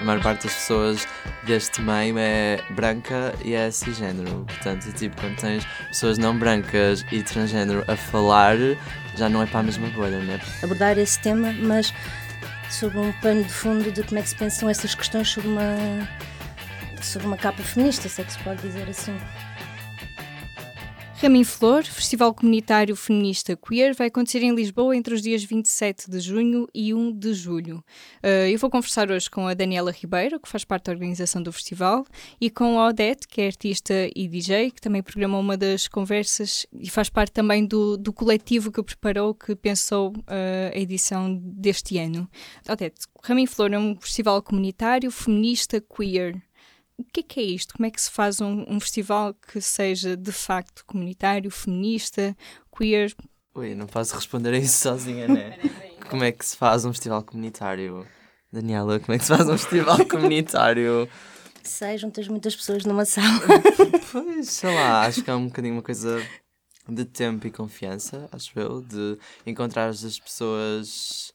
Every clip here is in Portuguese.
a maior parte das pessoas deste meio é branca e é cisgênero. Portanto, tipo, quando tens pessoas não brancas e transgênero a falar, já não é para a mesma bolha, né? Abordar esse tema, mas sob um pano de fundo de como é que se pensam essas questões sobre uma, sobre uma capa feminista, se é que se pode dizer assim. Ramin Flor, Festival Comunitário Feminista Queer, vai acontecer em Lisboa entre os dias 27 de junho e 1 de julho. Uh, eu vou conversar hoje com a Daniela Ribeiro, que faz parte da organização do festival, e com a Odete, que é artista e DJ, que também programou uma das conversas e faz parte também do, do coletivo que preparou, que pensou uh, a edição deste ano. Odete, Ramin Flor é um festival comunitário feminista queer o que é, que é isto? Como é que se faz um, um, festival que seja de facto comunitário, feminista, queer? Ui, não posso responder a isso sozinha, né? como é que se faz um festival comunitário? Daniela, como é que se faz um festival comunitário? Sei, juntas muitas pessoas numa sala. pois, sei lá, acho que é um bocadinho uma coisa de tempo e confiança, acho eu, de encontrar as pessoas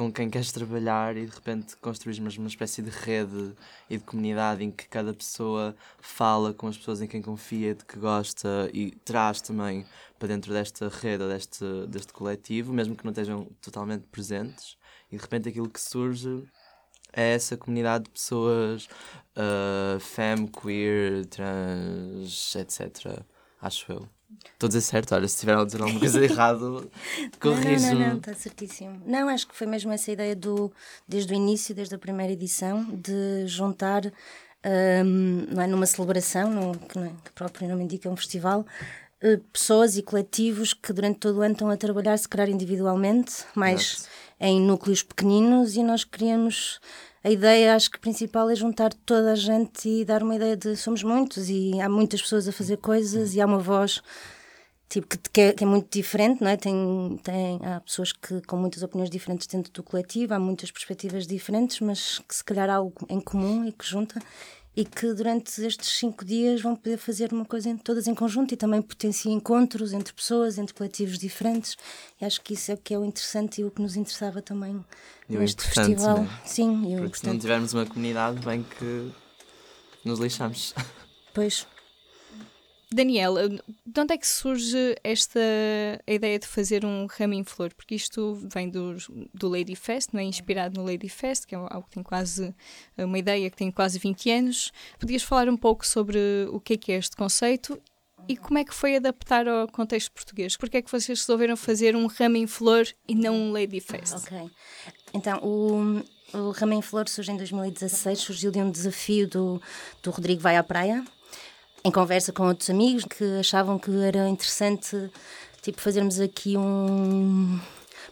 com quem queres trabalhar e de repente construís uma, espécie de rede e de comunidade em que cada pessoa fala com as pessoas em quem confia, de que gosta e traz também para dentro desta rede, deste, deste coletivo, mesmo que não estejam totalmente presentes. E de repente aquilo que surge é essa comunidade de pessoas uh, femme, queer, trans, etc. Acho eu. Estou a dizer certo, olha, se estiver a dizer alguma coisa errado, corrijo. Não, não, não, está certíssimo. Não, acho que foi mesmo essa ideia do, desde o início, desde a primeira edição, de juntar, um, não é, numa celebração, que, não é, que o próprio nome indica, um festival, uh, pessoas e coletivos que durante todo o ano estão a trabalhar, se calhar individualmente, mais em núcleos pequeninos, e nós queríamos a ideia, acho que principal é juntar toda a gente e dar uma ideia de somos muitos e há muitas pessoas a fazer coisas e há uma voz tipo que, é, que é muito diferente, não é? Tem, tem, há pessoas que com muitas opiniões diferentes dentro do coletivo, há muitas perspectivas diferentes, mas que se calhar há algo em comum e que junta e que durante estes cinco dias vão poder fazer uma coisa em, todas em conjunto e também potencia encontros entre pessoas, entre coletivos diferentes. E acho que isso é o que é o interessante e o que nos interessava também e neste festival. Né? Sim, e Porque se não tivermos uma comunidade, bem que nos lixamos. Pois, Daniela, de onde é que surge esta a ideia de fazer um raminho flor? Porque isto vem do, do Lady Fest, não é? Inspirado no Lady Fest, que é algo que tem quase uma ideia que tem quase 20 anos. Podias falar um pouco sobre o que é que é este conceito e como é que foi adaptar ao contexto português? Porque é que vocês resolveram fazer um raminho flor e não um Lady Fest? Ok. Então, o, o raminho flor surge em 2016, surgiu de um desafio do, do Rodrigo Vai à Praia em conversa com outros amigos que achavam que era interessante tipo fazermos aqui um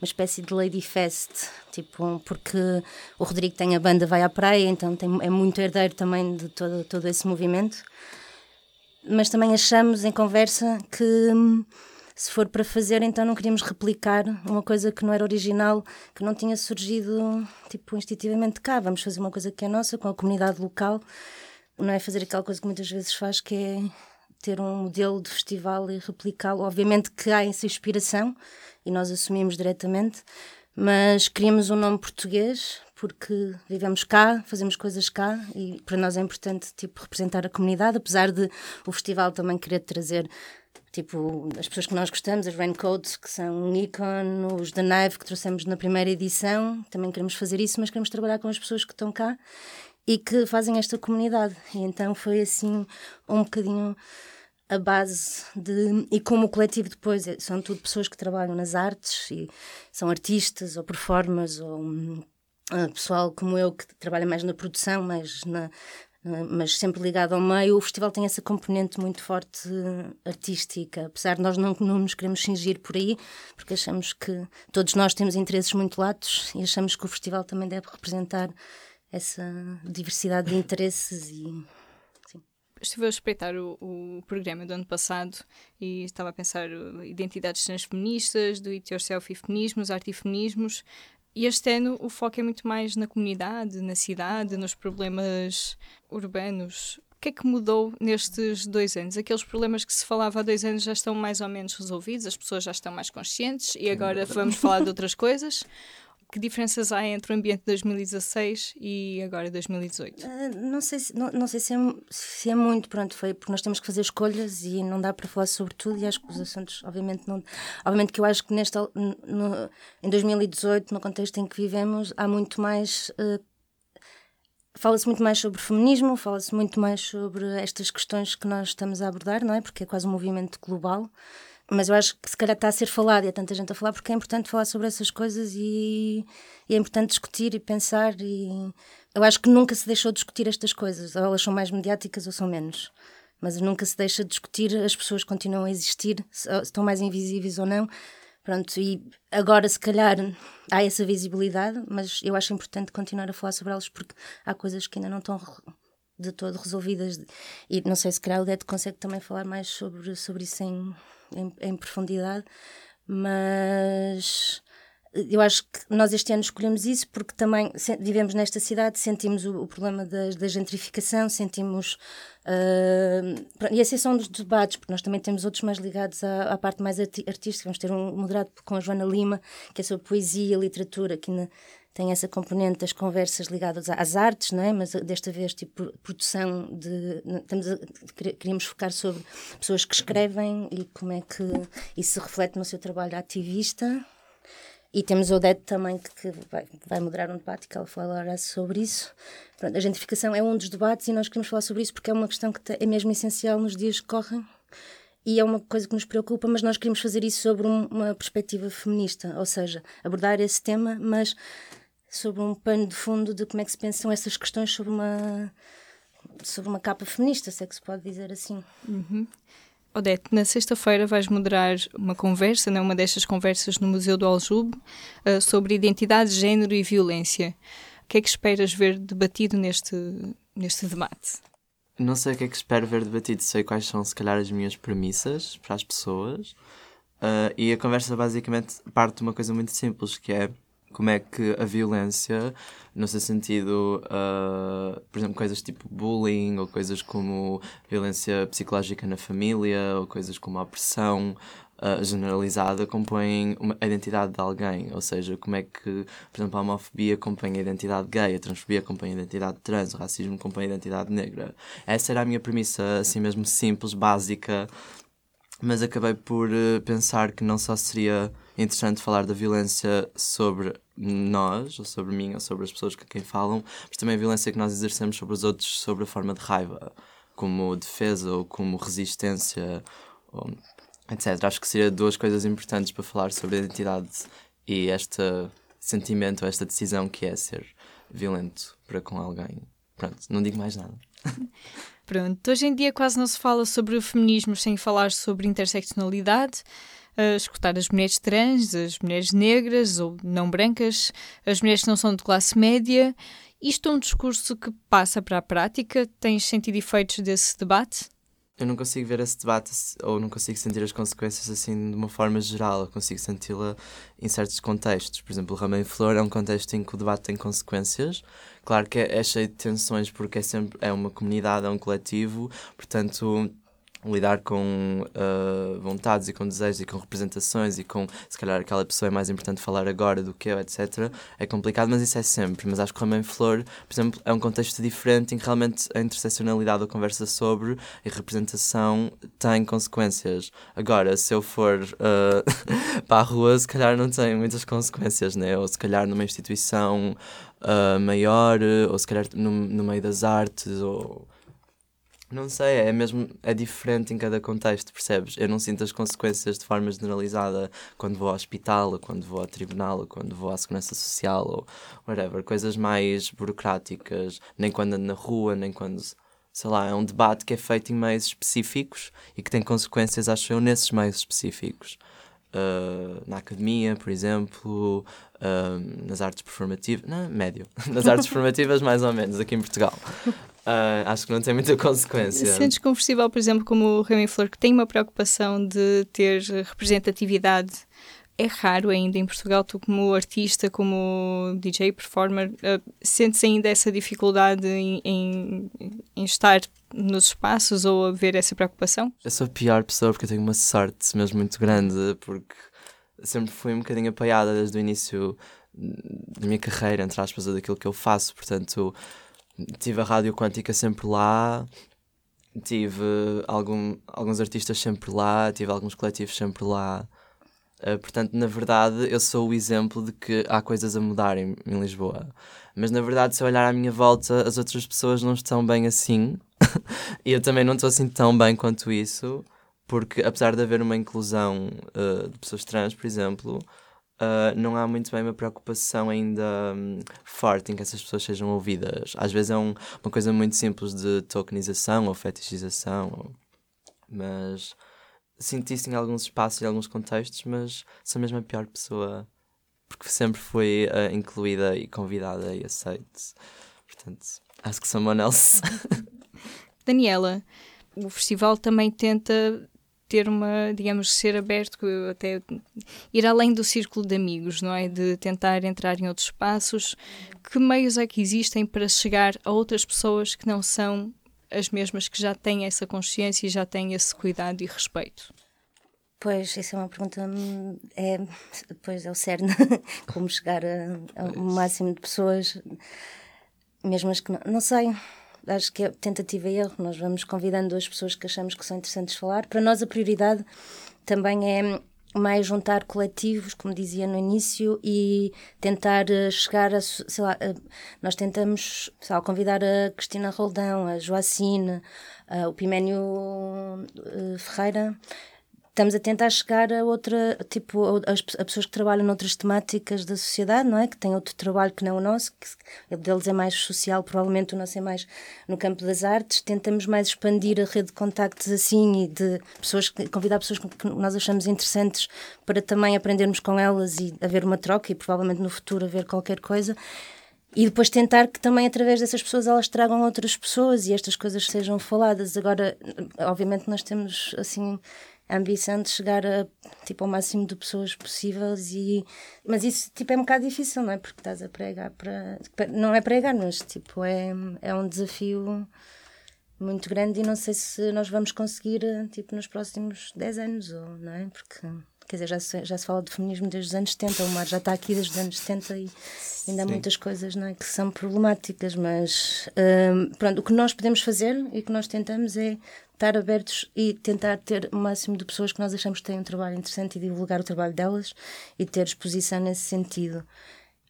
uma espécie de Lady Fest, tipo, porque o Rodrigo tem a banda Vai à Praia, então tem, é muito herdeiro também de todo, todo esse movimento. Mas também achamos em conversa que se for para fazer, então não queríamos replicar uma coisa que não era original, que não tinha surgido tipo instintivamente cá. Vamos fazer uma coisa que é nossa, com a comunidade local não é fazer aquela coisa que muitas vezes faz, que é ter um modelo de festival e replicá-lo. Obviamente que há essa inspiração e nós assumimos diretamente, mas queríamos um nome português porque vivemos cá, fazemos coisas cá e para nós é importante tipo representar a comunidade, apesar de o festival também querer trazer tipo as pessoas que nós gostamos, as Raincoats que são um ícone, os da Knife que trouxemos na primeira edição, também queremos fazer isso, mas queremos trabalhar com as pessoas que estão cá e que fazem esta comunidade. E então foi assim um bocadinho a base de. E como o coletivo depois é, são tudo pessoas que trabalham nas artes e são artistas ou performers ou uh, pessoal como eu que trabalha mais na produção, mais na, mas sempre ligado ao meio, o festival tem essa componente muito forte artística, apesar de nós não, não nos queremos fingir por aí, porque achamos que todos nós temos interesses muito latos e achamos que o festival também deve representar essa diversidade de interesses e. Estive a espreitar o, o, programa do ano passado e estava a pensar identidades transfeministas, do it yourself e feminismos, arte e feminismos. E este ano o foco é muito mais na comunidade, na cidade, nos problemas urbanos. O que é que mudou nestes dois anos? Aqueles problemas que se falava há dois anos já estão mais ou menos resolvidos, as pessoas já estão mais conscientes e agora vamos falar de outras coisas? que diferenças há entre o ambiente de 2016 e agora 2018? Uh, ah, não sei, se, não, não sei se, é, se é muito, pronto, foi porque nós temos que fazer escolhas e não dá para falar sobre tudo e acho que os assuntos, obviamente, não. Obviamente que eu acho que nesta, no, em 2018, no contexto em que vivemos, há muito mais. Uh, Fala-se muito mais sobre feminismo, fala-se muito mais sobre estas questões que nós estamos a abordar, não é? Porque é quase um movimento global. Mas eu acho que se calhar está a ser falado e há tanta gente a falar porque é importante falar sobre essas coisas e, e é importante discutir e pensar. E eu acho que nunca se deixou de discutir estas coisas, ou elas são mais mediáticas ou são menos. Mas nunca se deixa de discutir, as pessoas continuam a existir, se estão mais invisíveis ou não. Pronto, e agora se calhar há essa visibilidade, mas eu acho importante continuar a falar sobre elas porque há coisas que ainda não estão de todo resolvidas. E não sei se calhar o consegue também falar mais sobre, sobre isso em, em, em profundidade, mas eu acho que nós este ano escolhemos isso porque também vivemos nesta cidade, sentimos o, o problema da, da, gentrificação, sentimos. Uh, e esses são dos debates, porque nós também temos outros mais ligados à, à parte mais arti artística. Vamos ter um moderado com a Joana Lima, que é sobre poesia, literatura, que na, tem essa componente das conversas ligadas às artes, não é? Mas desta vez, tipo, produção de. Estamos a, queríamos focar sobre pessoas que escrevem e como é que isso se reflete no seu trabalho ativista. E temos Odete também, que, vai, vai moderar um debate, que ela falará sobre isso. Pronto, a gentrificação é um dos debates e nós queremos falar sobre isso porque é uma questão que é mesmo essencial nos dias que correm e é uma coisa que nos preocupa, mas nós queremos fazer isso sobre um, uma perspectiva feminista, ou seja, abordar esse tema, mas sobre um pano de fundo de como é que se pensam essas questões sobre uma sobre uma capa feminista, se é que se pode dizer assim. Uhum. Odete, na sexta-feira vais moderar uma conversa, né, uma destas conversas no Museu do Aljube, uh, sobre identidade, género e violência. O que é que esperas ver debatido neste, neste debate? Não sei o que é que espero ver debatido, sei quais são, se calhar, as minhas premissas para as pessoas. Uh, e a conversa basicamente parte de uma coisa muito simples, que é como é que a violência, no seu sentido, uh, por exemplo, coisas tipo bullying, ou coisas como violência psicológica na família, ou coisas como a opressão uh, generalizada, compõem uma, a identidade de alguém. Ou seja, como é que, por exemplo, a homofobia compõe a identidade gay, a transfobia compõe a identidade trans, o racismo compõe a identidade negra. Essa era a minha premissa, assim mesmo simples, básica, mas acabei por uh, pensar que não só seria interessante falar da violência sobre nós, ou sobre mim, ou sobre as pessoas com quem falam, mas também a violência que nós exercemos sobre os outros, sobre a forma de raiva, como defesa ou como resistência, ou, etc. Acho que seria duas coisas importantes para falar sobre a identidade e este sentimento, esta decisão que é ser violento para com alguém. Pronto, não digo mais nada. Pronto, hoje em dia quase não se fala sobre o feminismo sem falar sobre interseccionalidade a escutar as mulheres trans, as mulheres negras ou não brancas, as mulheres que não são de classe média. Isto é um discurso que passa para a prática? Tens sentido efeitos desse debate? Eu não consigo ver esse debate ou não consigo sentir as consequências assim de uma forma geral. Eu consigo senti-la em certos contextos. Por exemplo, o Ramém Flor é um contexto em que o debate tem consequências. Claro que é, é cheio de tensões porque é sempre é uma comunidade, é um coletivo. Portanto, lidar com uh, vontades e com desejos e com representações e com se calhar aquela pessoa é mais importante falar agora do que eu, etc. É complicado, mas isso é sempre. Mas acho que Ramém Flor, por exemplo, é um contexto diferente em que realmente a interseccionalidade a conversa sobre e representação tem consequências. Agora, se eu for uh, para a rua, se calhar não tem muitas consequências, né? Ou se calhar numa instituição uh, maior, ou se calhar no, no meio das artes, ou não sei, é mesmo é diferente em cada contexto, percebes? Eu não sinto as consequências de forma generalizada quando vou ao hospital, ou quando vou ao tribunal, ou quando vou à segurança social, ou whatever, coisas mais burocráticas, nem quando ando na rua, nem quando, sei lá, é um debate que é feito em meios específicos e que tem consequências, acho eu, nesses meios específicos. Uh, na academia, por exemplo, uh, nas artes performativas, não, médio, nas artes performativas mais ou menos, aqui em Portugal. Uh, acho que não tem muita consequência. Sentes um festival, por exemplo, como o Remy Flor, que tem uma preocupação de ter representatividade, é raro ainda em Portugal, tu como artista, como DJ, performer, uh, sentes ainda essa dificuldade em, em, em, estar nos espaços ou a ver essa preocupação? Eu sou a pior pessoa porque eu tenho uma sorte mesmo muito grande, porque sempre fui um bocadinho apoiada desde o início da minha carreira, entre aspas, ou daquilo que eu faço. Portanto, tive a Rádio Quântica sempre lá, tive algum, alguns artistas sempre lá, tive alguns coletivos sempre lá. Uh, portanto, na verdade, eu sou o exemplo de que há coisas a mudar em, Lisboa. Mas, na verdade, se eu olhar à minha volta, as outras pessoas não estão bem assim. e eu também não estou assim tão bem quanto isso, porque, apesar de haver uma inclusão uh, de pessoas trans, por exemplo, uh, não há muito bem uma preocupação ainda um, forte em que essas pessoas sejam ouvidas. Às vezes é um, uma coisa muito simples de tokenização ou fetichização, ou... mas sinto isso em alguns espaços e alguns contextos, mas sou mesmo a pior pessoa porque sempre fui uh, incluída e convidada e aceite. Portanto, acho que someone else. Daniela, o festival também tenta ter uma, digamos, ser aberto, até ir além do círculo de amigos, não é? De tentar entrar em outros espaços. Que meios é que existem para chegar a outras pessoas que não são as mesmas que já têm essa consciência e já têm esse cuidado e respeito? Pois, essa é uma pergunta, hum, é, pois é o cerne, como chegar a, um máximo de pessoas, mesmo as que não, não sei, acho que é tentativa e erro, nós vamos convidando as pessoas que achamos que são interessantes falar, para nós a prioridade também é mais juntar coletivos, como dizia no início, e tentar eh, chegar a, sei lá, nós tentamos sei lá, convidar a Cristina Roldão, a Joacine, o Piménio eh, Ferreira, estamos a tentar chegar a outra, tipo, a, pessoas que trabalham noutras temáticas da sociedade, não é? Que têm outro trabalho que não o nosso, que deles é mais social, provavelmente o nosso é mais no campo das artes. Tentamos mais expandir a rede de contactos assim e de pessoas, convidar pessoas que nós achamos interessantes para também aprendermos com elas e haver uma troca e provavelmente no futuro haver qualquer coisa e depois tentar que também através dessas pessoas elas tragam outras pessoas e estas coisas sejam faladas. Agora, obviamente nós temos assim a ambição de chegar a, tipo, ao máximo de pessoas possíveis e mas isso tipo é um bocado difícil não é? Porque estás a pregar para não é pregar mas tipo é é um desafio muito grande e não sei se nós vamos conseguir tipo nos próximos 10 anos ou não é? Porque quer dizer já se, já se fala de feminismo desde os anos 70 o mar já está aqui desde os anos 70 e ainda há Sim. muitas coisas não é? Que são problemáticas mas hum, pronto o que nós podemos fazer e o que nós tentamos é estar abertos e tentar ter o máximo de pessoas que nós achamos que têm um trabalho interessante e divulgar o trabalho delas e ter exposição nesse sentido.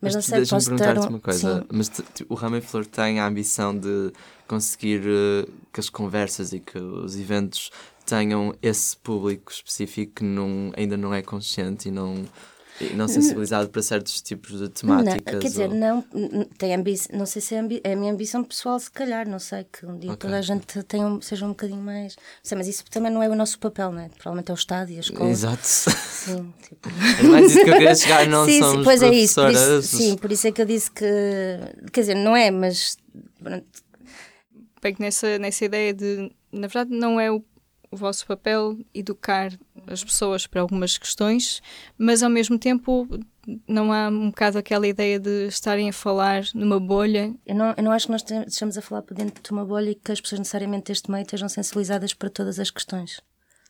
Mas, mas não sei, posso perguntar-te um... uma coisa. Sim. Mas o Rama Flor tem a ambição de conseguir uh, que as conversas e que os eventos tenham esse público específico que não, ainda não é consciente e não e não sensibilizado para certos tipos de temáticas. Não, quer dizer, ou... não, tem ambição, não sei se é, é, a minha ambição pessoal, se calhar, não sei, que um dia okay. toda a gente tenha um, seja um bocadinho mais. Sei, mas isso também não é o nosso papel, não é? Provavelmente é o Estado e a escola. Exato. Sim, tipo... É mais isso que eu queria chegar, não sim, somos sim, pois é isso, por isso, Sim, por isso é que eu disse que. Quer dizer, não é, mas. Bem, nessa, nessa ideia de. Na verdade, não é o o vosso papel educar as pessoas para algumas questões, mas ao mesmo tempo não há um bocado aquela ideia de estarem a falar numa bolha? Eu não, eu não acho que nós estejamos a falar por dentro de uma bolha e que as pessoas necessariamente deste meio estejam sensibilizadas para todas as questões.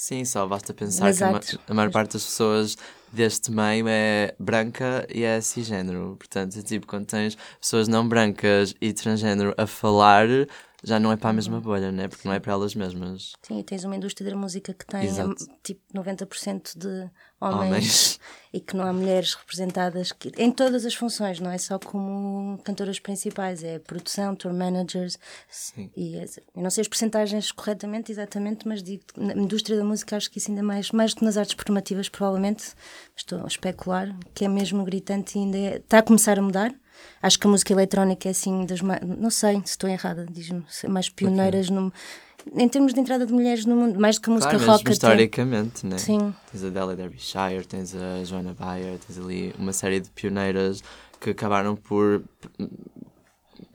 Sim, só basta pensar que a, a, maior parte das pessoas deste meio é branca e é cisgênero. Portanto, é tipo, quando tens pessoas não brancas e transgênero a falar, já não é para a mesma uhum. bolha, né? porque não é para elas mesmas. Sim, e tens uma indústria da música que tem Exato. tipo 90% de homens, homens, e que não há mulheres representadas que, em todas as funções, não é só como cantoras principais, é produção, tour managers. Sim. E é, eu não sei as percentagens corretamente, exatamente, mas digo na indústria da música acho que isso ainda mais, mais do que nas artes performativas, provavelmente, estou a especular, que é mesmo gritante e ainda é, está a começar a mudar Acho que a música eletrónica é assim das mais. Não sei se estou errada, diz-me. Mais pioneiras okay. no, em termos de entrada de mulheres no mundo, mais do que a música claro, rock. historicamente, né? Sim. Tens a Della Derbyshire, tens a Joanna Bayer, tens ali uma série de pioneiras que acabaram por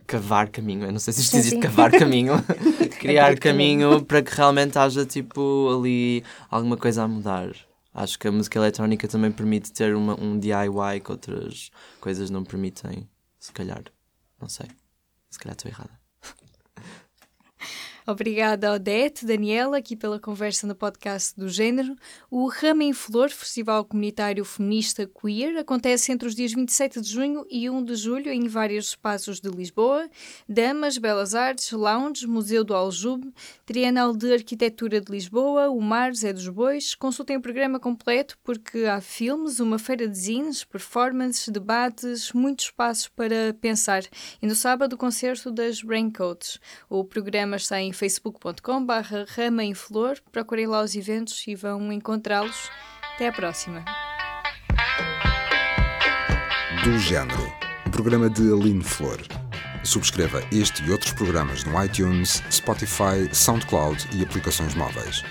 cavar caminho, eu não sei se isto existe cavar caminho, criar caminho para que realmente haja tipo ali alguma coisa a mudar. Acho que a música eletrónica também permite ter uma, um DIY que outras coisas não permitem. Se calhar. Não sei. Se calhar estou errada. Obrigada, Odete, Daniela, aqui pela conversa no podcast do Gênero. O Rama em Flor, Festival Comunitário Feminista Queer, acontece entre os dias 27 de junho e 1 de julho em vários espaços de Lisboa: Damas, Belas Artes, Lounge, Museu do Aljube, Trienal de Arquitetura de Lisboa, o Mar, Zé dos Bois. Consultem o programa completo porque há filmes, uma feira de zines, performances, debates, muitos espaços para pensar. E no sábado, o concerto das Braincoats. O programa está em facebook.com barra rama em flor. Procurem lá os eventos e vão encontrá-los. Até à próxima. Do Género, um programa de Aline Flor. Subscreva este e outros programas no iTunes, Spotify, SoundCloud e aplicações móveis.